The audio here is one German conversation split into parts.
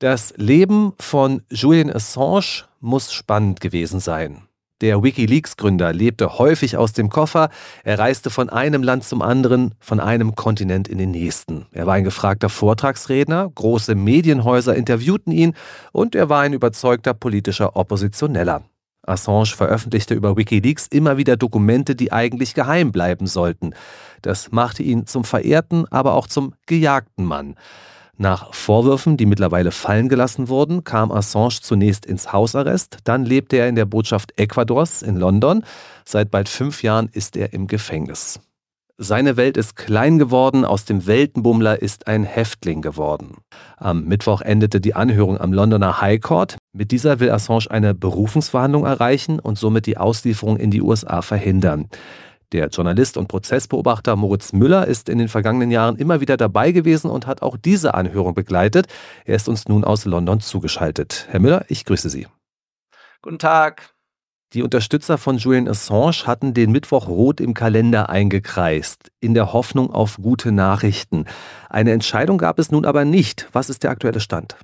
Das Leben von Julian Assange muss spannend gewesen sein. Der Wikileaks-Gründer lebte häufig aus dem Koffer, er reiste von einem Land zum anderen, von einem Kontinent in den nächsten. Er war ein gefragter Vortragsredner, große Medienhäuser interviewten ihn und er war ein überzeugter politischer Oppositioneller. Assange veröffentlichte über Wikileaks immer wieder Dokumente, die eigentlich geheim bleiben sollten. Das machte ihn zum verehrten, aber auch zum gejagten Mann. Nach Vorwürfen, die mittlerweile fallen gelassen wurden, kam Assange zunächst ins Hausarrest, dann lebte er in der Botschaft Ecuadors in London. Seit bald fünf Jahren ist er im Gefängnis. Seine Welt ist klein geworden, aus dem Weltenbummler ist ein Häftling geworden. Am Mittwoch endete die Anhörung am Londoner High Court. Mit dieser will Assange eine Berufungsverhandlung erreichen und somit die Auslieferung in die USA verhindern. Der Journalist und Prozessbeobachter Moritz Müller ist in den vergangenen Jahren immer wieder dabei gewesen und hat auch diese Anhörung begleitet. Er ist uns nun aus London zugeschaltet. Herr Müller, ich grüße Sie. Guten Tag. Die Unterstützer von Julian Assange hatten den Mittwoch rot im Kalender eingekreist, in der Hoffnung auf gute Nachrichten. Eine Entscheidung gab es nun aber nicht. Was ist der aktuelle Stand?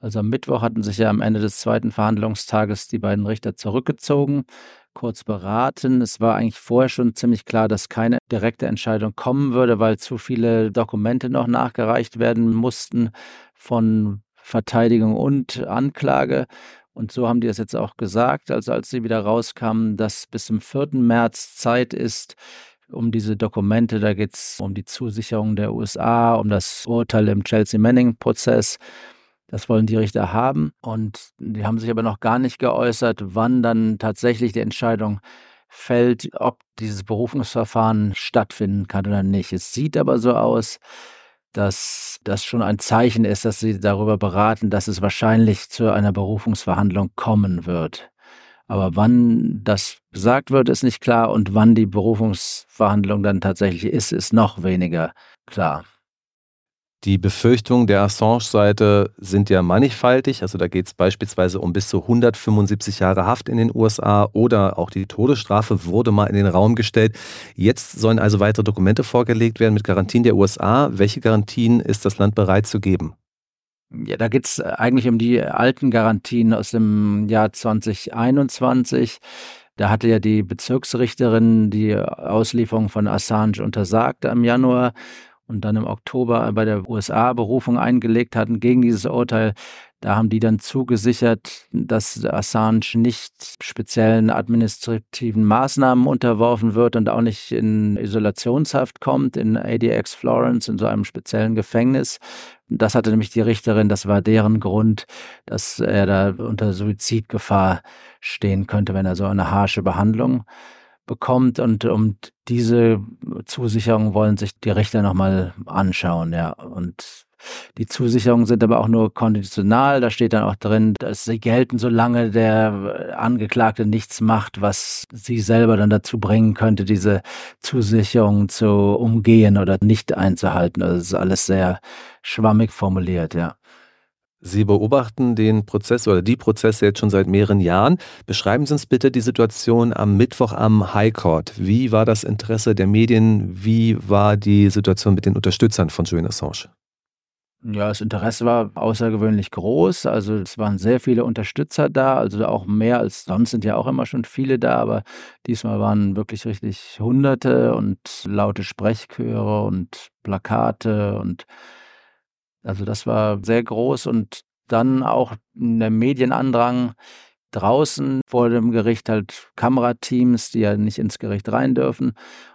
Also am Mittwoch hatten sich ja am Ende des zweiten Verhandlungstages die beiden Richter zurückgezogen kurz beraten. Es war eigentlich vorher schon ziemlich klar, dass keine direkte Entscheidung kommen würde, weil zu viele Dokumente noch nachgereicht werden mussten von Verteidigung und Anklage. Und so haben die es jetzt auch gesagt, also als sie wieder rauskamen, dass bis zum 4. März Zeit ist, um diese Dokumente. Da geht es um die Zusicherung der USA, um das Urteil im Chelsea Manning-Prozess. Das wollen die Richter haben. Und die haben sich aber noch gar nicht geäußert, wann dann tatsächlich die Entscheidung fällt, ob dieses Berufungsverfahren stattfinden kann oder nicht. Es sieht aber so aus, dass das schon ein Zeichen ist, dass sie darüber beraten, dass es wahrscheinlich zu einer Berufungsverhandlung kommen wird. Aber wann das gesagt wird, ist nicht klar und wann die Berufungsverhandlung dann tatsächlich ist, ist noch weniger klar. Die Befürchtungen der Assange-Seite sind ja mannigfaltig. Also da geht es beispielsweise um bis zu 175 Jahre Haft in den USA oder auch die Todesstrafe wurde mal in den Raum gestellt. Jetzt sollen also weitere Dokumente vorgelegt werden mit Garantien der USA. Welche Garantien ist das Land bereit zu geben? Ja, da geht es eigentlich um die alten Garantien aus dem Jahr 2021. Da hatte ja die Bezirksrichterin die Auslieferung von Assange untersagt im Januar und dann im Oktober bei der USA Berufung eingelegt hatten gegen dieses Urteil. Da haben die dann zugesichert, dass Assange nicht speziellen administrativen Maßnahmen unterworfen wird und auch nicht in Isolationshaft kommt, in ADX Florence, in so einem speziellen Gefängnis. Das hatte nämlich die Richterin, das war deren Grund, dass er da unter Suizidgefahr stehen könnte, wenn er so eine harsche Behandlung bekommt und um diese Zusicherung wollen sich die Richter nochmal anschauen, ja. Und die Zusicherungen sind aber auch nur konditional. Da steht dann auch drin, dass sie gelten, solange der Angeklagte nichts macht, was sie selber dann dazu bringen könnte, diese Zusicherung zu umgehen oder nicht einzuhalten. Also das ist alles sehr schwammig formuliert, ja. Sie beobachten den Prozess oder die Prozesse jetzt schon seit mehreren Jahren. Beschreiben Sie uns bitte die Situation am Mittwoch am High Court. Wie war das Interesse der Medien? Wie war die Situation mit den Unterstützern von Julian Assange? Ja, das Interesse war außergewöhnlich groß. Also es waren sehr viele Unterstützer da, also auch mehr als sonst sind ja auch immer schon viele da, aber diesmal waren wirklich richtig Hunderte und laute Sprechchöre und Plakate und also das war sehr groß und dann auch der Medienandrang draußen vor dem Gericht halt Kamerateams, die ja nicht ins Gericht rein dürfen.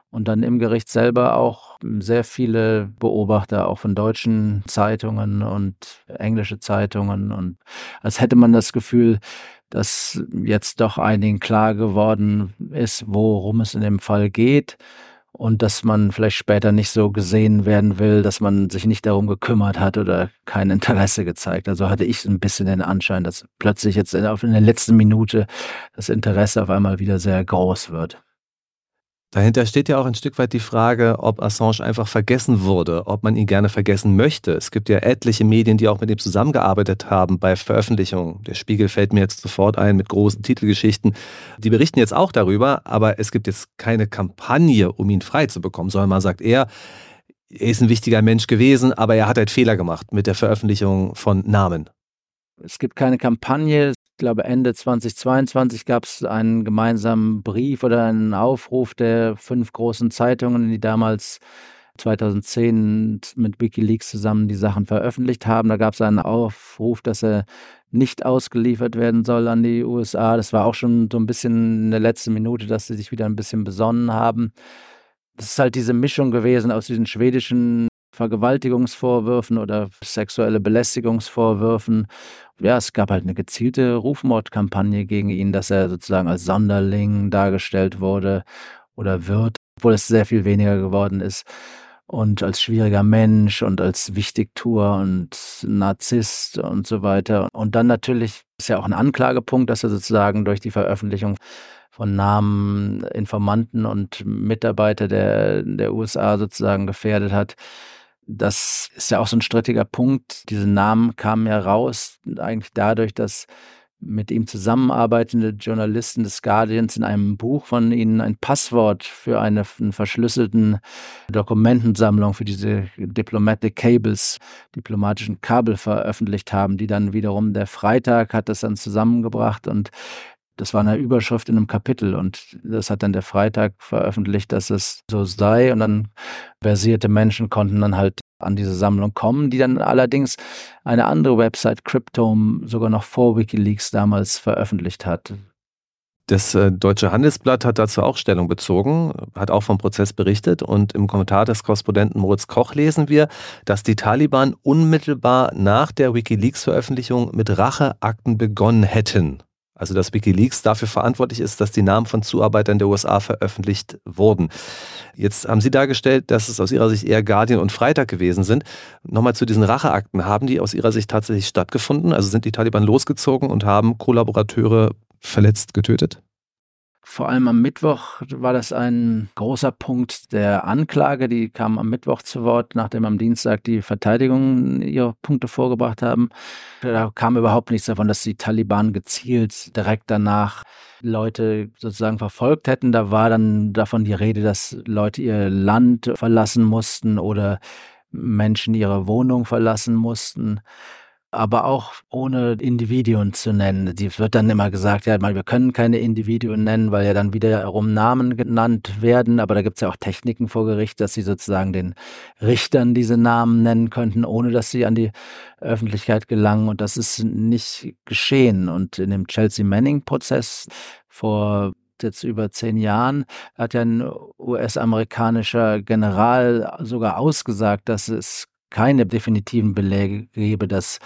Und dann im Gericht selber auch sehr viele Beobachter, auch von deutschen Zeitungen und englische Zeitungen. Und als hätte man das Gefühl, dass jetzt doch einigen klar geworden ist, worum es in dem Fall geht und dass man vielleicht später nicht so gesehen werden will, dass man sich nicht darum gekümmert hat oder kein Interesse gezeigt. Also hatte ich ein bisschen den Anschein, dass plötzlich jetzt in der letzten Minute das Interesse auf einmal wieder sehr groß wird. Dahinter steht ja auch ein Stück weit die Frage, ob Assange einfach vergessen wurde, ob man ihn gerne vergessen möchte. Es gibt ja etliche Medien, die auch mit ihm zusammengearbeitet haben bei Veröffentlichungen. Der Spiegel fällt mir jetzt sofort ein mit großen Titelgeschichten. Die berichten jetzt auch darüber, aber es gibt jetzt keine Kampagne, um ihn frei zu bekommen, sondern man sagt eher, er ist ein wichtiger Mensch gewesen, aber er hat halt Fehler gemacht mit der Veröffentlichung von Namen. Es gibt keine Kampagne. Ich glaube, Ende 2022 gab es einen gemeinsamen Brief oder einen Aufruf der fünf großen Zeitungen, die damals 2010 mit Wikileaks zusammen die Sachen veröffentlicht haben. Da gab es einen Aufruf, dass er nicht ausgeliefert werden soll an die USA. Das war auch schon so ein bisschen in der letzten Minute, dass sie sich wieder ein bisschen besonnen haben. Das ist halt diese Mischung gewesen aus diesen schwedischen Vergewaltigungsvorwürfen oder sexuelle Belästigungsvorwürfen. Ja, es gab halt eine gezielte Rufmordkampagne gegen ihn, dass er sozusagen als Sonderling dargestellt wurde oder wird, obwohl es sehr viel weniger geworden ist und als schwieriger Mensch und als Wichtigtour und Narzisst und so weiter. Und dann natürlich ist ja auch ein Anklagepunkt, dass er sozusagen durch die Veröffentlichung von Namen, Informanten und Mitarbeiter der, der USA sozusagen gefährdet hat. Das ist ja auch so ein strittiger Punkt. Diese Namen kamen ja raus, eigentlich dadurch, dass mit ihm zusammenarbeitende Journalisten des Guardians in einem Buch von ihnen ein Passwort für eine, eine verschlüsselten Dokumentensammlung für diese Diplomatic Cables, diplomatischen Kabel veröffentlicht haben, die dann wiederum der Freitag hat das dann zusammengebracht und das war eine Überschrift in einem Kapitel und das hat dann der Freitag veröffentlicht, dass es so sei und dann versierte Menschen konnten dann halt an diese Sammlung kommen, die dann allerdings eine andere Website, Cryptome, sogar noch vor Wikileaks damals veröffentlicht hat. Das äh, Deutsche Handelsblatt hat dazu auch Stellung bezogen, hat auch vom Prozess berichtet und im Kommentar des Korrespondenten Moritz Koch lesen wir, dass die Taliban unmittelbar nach der Wikileaks-Veröffentlichung mit Racheakten begonnen hätten. Also dass Wikileaks dafür verantwortlich ist, dass die Namen von Zuarbeitern der USA veröffentlicht wurden. Jetzt haben Sie dargestellt, dass es aus Ihrer Sicht eher Guardian und Freitag gewesen sind. Nochmal zu diesen Racheakten. Haben die aus Ihrer Sicht tatsächlich stattgefunden? Also sind die Taliban losgezogen und haben Kollaborateure verletzt, getötet? Vor allem am Mittwoch war das ein großer Punkt der Anklage. Die kam am Mittwoch zu Wort, nachdem am Dienstag die Verteidigung ihre Punkte vorgebracht haben. Da kam überhaupt nichts davon, dass die Taliban gezielt direkt danach Leute sozusagen verfolgt hätten. Da war dann davon die Rede, dass Leute ihr Land verlassen mussten oder Menschen ihre Wohnung verlassen mussten aber auch ohne Individuen zu nennen. Die wird dann immer gesagt, ja, wir können keine Individuen nennen, weil ja dann wiederum Namen genannt werden. Aber da gibt es ja auch Techniken vor Gericht, dass sie sozusagen den Richtern diese Namen nennen könnten, ohne dass sie an die Öffentlichkeit gelangen. Und das ist nicht geschehen. Und in dem Chelsea Manning-Prozess vor jetzt über zehn Jahren hat ja ein US-amerikanischer General sogar ausgesagt, dass es keine definitiven Belege gebe, dass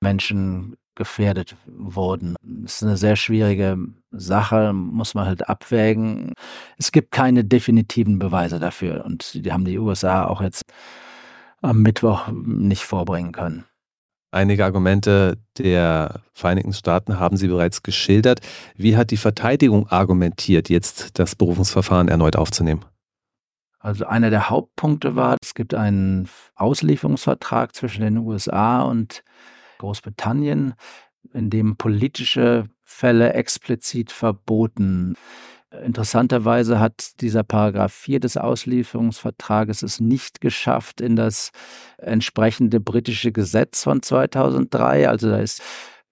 Menschen gefährdet wurden. Das ist eine sehr schwierige Sache, muss man halt abwägen. Es gibt keine definitiven Beweise dafür und die haben die USA auch jetzt am Mittwoch nicht vorbringen können. Einige Argumente der Vereinigten Staaten haben Sie bereits geschildert. Wie hat die Verteidigung argumentiert, jetzt das Berufungsverfahren erneut aufzunehmen? Also einer der Hauptpunkte war, es gibt einen Auslieferungsvertrag zwischen den USA und Großbritannien, in dem politische Fälle explizit verboten. Interessanterweise hat dieser Paragraph 4 des Auslieferungsvertrages es nicht geschafft in das entsprechende britische Gesetz von 2003. Also da ist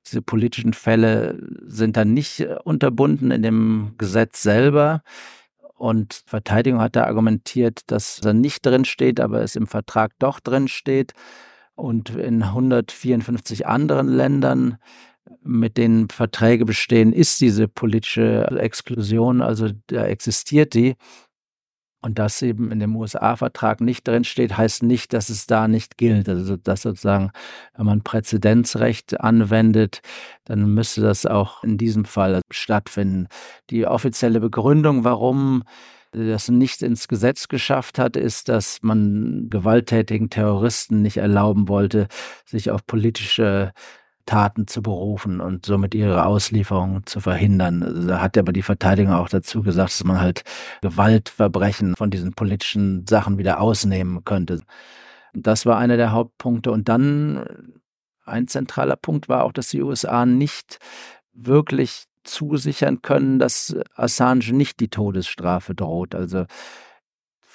diese politischen Fälle sind dann nicht unterbunden in dem Gesetz selber. Und Verteidigung hat da argumentiert, dass er nicht drin steht, aber es im Vertrag doch drin steht. Und in 154 anderen Ländern, mit denen Verträge bestehen, ist diese politische Exklusion, also da existiert die. Und dass eben in dem USA-Vertrag nicht drinsteht, heißt nicht, dass es da nicht gilt. Also dass sozusagen, wenn man Präzedenzrecht anwendet, dann müsste das auch in diesem Fall stattfinden. Die offizielle Begründung, warum das nicht ins Gesetz geschafft hat, ist, dass man gewalttätigen Terroristen nicht erlauben wollte, sich auf politische Taten zu berufen und somit ihre Auslieferung zu verhindern. Da hat aber die Verteidigung auch dazu gesagt, dass man halt Gewaltverbrechen von diesen politischen Sachen wieder ausnehmen könnte. Das war einer der Hauptpunkte. Und dann ein zentraler Punkt war auch, dass die USA nicht wirklich zusichern können, dass Assange nicht die Todesstrafe droht. Also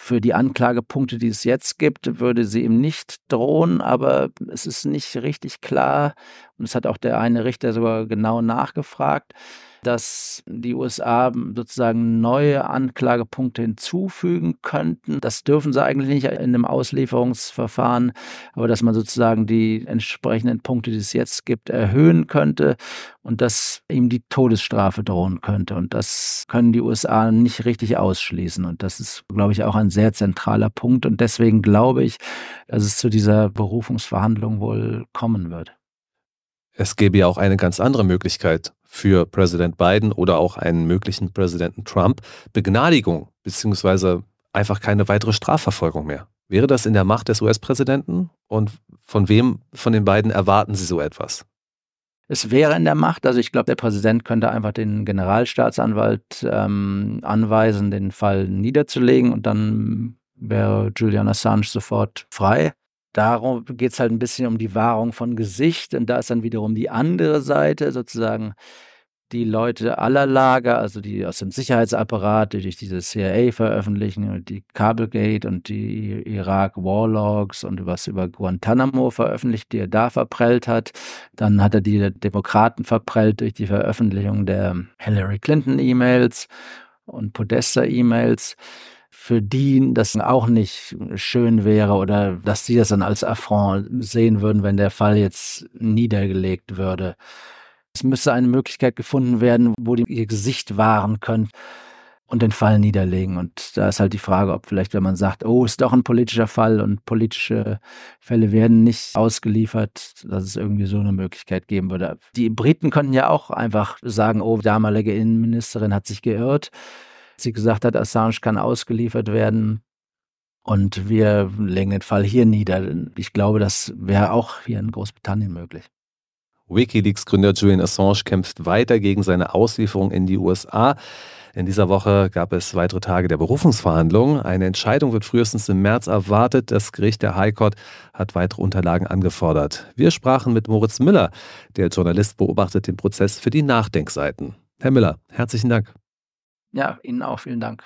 für die Anklagepunkte, die es jetzt gibt, würde sie ihm nicht drohen, aber es ist nicht richtig klar. Und es hat auch der eine Richter sogar genau nachgefragt dass die USA sozusagen neue Anklagepunkte hinzufügen könnten. Das dürfen sie eigentlich nicht in einem Auslieferungsverfahren, aber dass man sozusagen die entsprechenden Punkte, die es jetzt gibt, erhöhen könnte und dass ihm die Todesstrafe drohen könnte. Und das können die USA nicht richtig ausschließen. Und das ist, glaube ich, auch ein sehr zentraler Punkt. Und deswegen glaube ich, dass es zu dieser Berufungsverhandlung wohl kommen wird. Es gäbe ja auch eine ganz andere Möglichkeit für Präsident Biden oder auch einen möglichen Präsidenten Trump. Begnadigung beziehungsweise einfach keine weitere Strafverfolgung mehr. Wäre das in der Macht des US-Präsidenten? Und von wem von den beiden erwarten Sie so etwas? Es wäre in der Macht, also ich glaube, der Präsident könnte einfach den Generalstaatsanwalt ähm, anweisen, den Fall niederzulegen und dann wäre Julian Assange sofort frei. Darum geht es halt ein bisschen um die Wahrung von Gesicht. Und da ist dann wiederum die andere Seite, sozusagen die Leute aller Lager, also die aus dem Sicherheitsapparat, die durch diese CIA veröffentlichen und die Kabelgate und die Irak Warlogs und was über Guantanamo veröffentlicht, die er da verprellt hat. Dann hat er die Demokraten verprellt durch die Veröffentlichung der Hillary Clinton E-Mails und Podesta E-Mails für die das auch nicht schön wäre oder dass sie das dann als Affront sehen würden, wenn der Fall jetzt niedergelegt würde. Es müsste eine Möglichkeit gefunden werden, wo die ihr Gesicht wahren können und den Fall niederlegen. Und da ist halt die Frage, ob vielleicht, wenn man sagt, oh, ist doch ein politischer Fall und politische Fälle werden nicht ausgeliefert, dass es irgendwie so eine Möglichkeit geben würde. Die Briten könnten ja auch einfach sagen, oh, damalige Innenministerin hat sich geirrt sie gesagt hat, Assange kann ausgeliefert werden. Und wir legen den Fall hier nieder. Ich glaube, das wäre auch hier in Großbritannien möglich. Wikileaks-Gründer Julian Assange kämpft weiter gegen seine Auslieferung in die USA. In dieser Woche gab es weitere Tage der Berufungsverhandlungen. Eine Entscheidung wird frühestens im März erwartet. Das Gericht der High Court hat weitere Unterlagen angefordert. Wir sprachen mit Moritz Müller. Der Journalist beobachtet den Prozess für die Nachdenkseiten. Herr Müller, herzlichen Dank. Ja, Ihnen auch vielen Dank.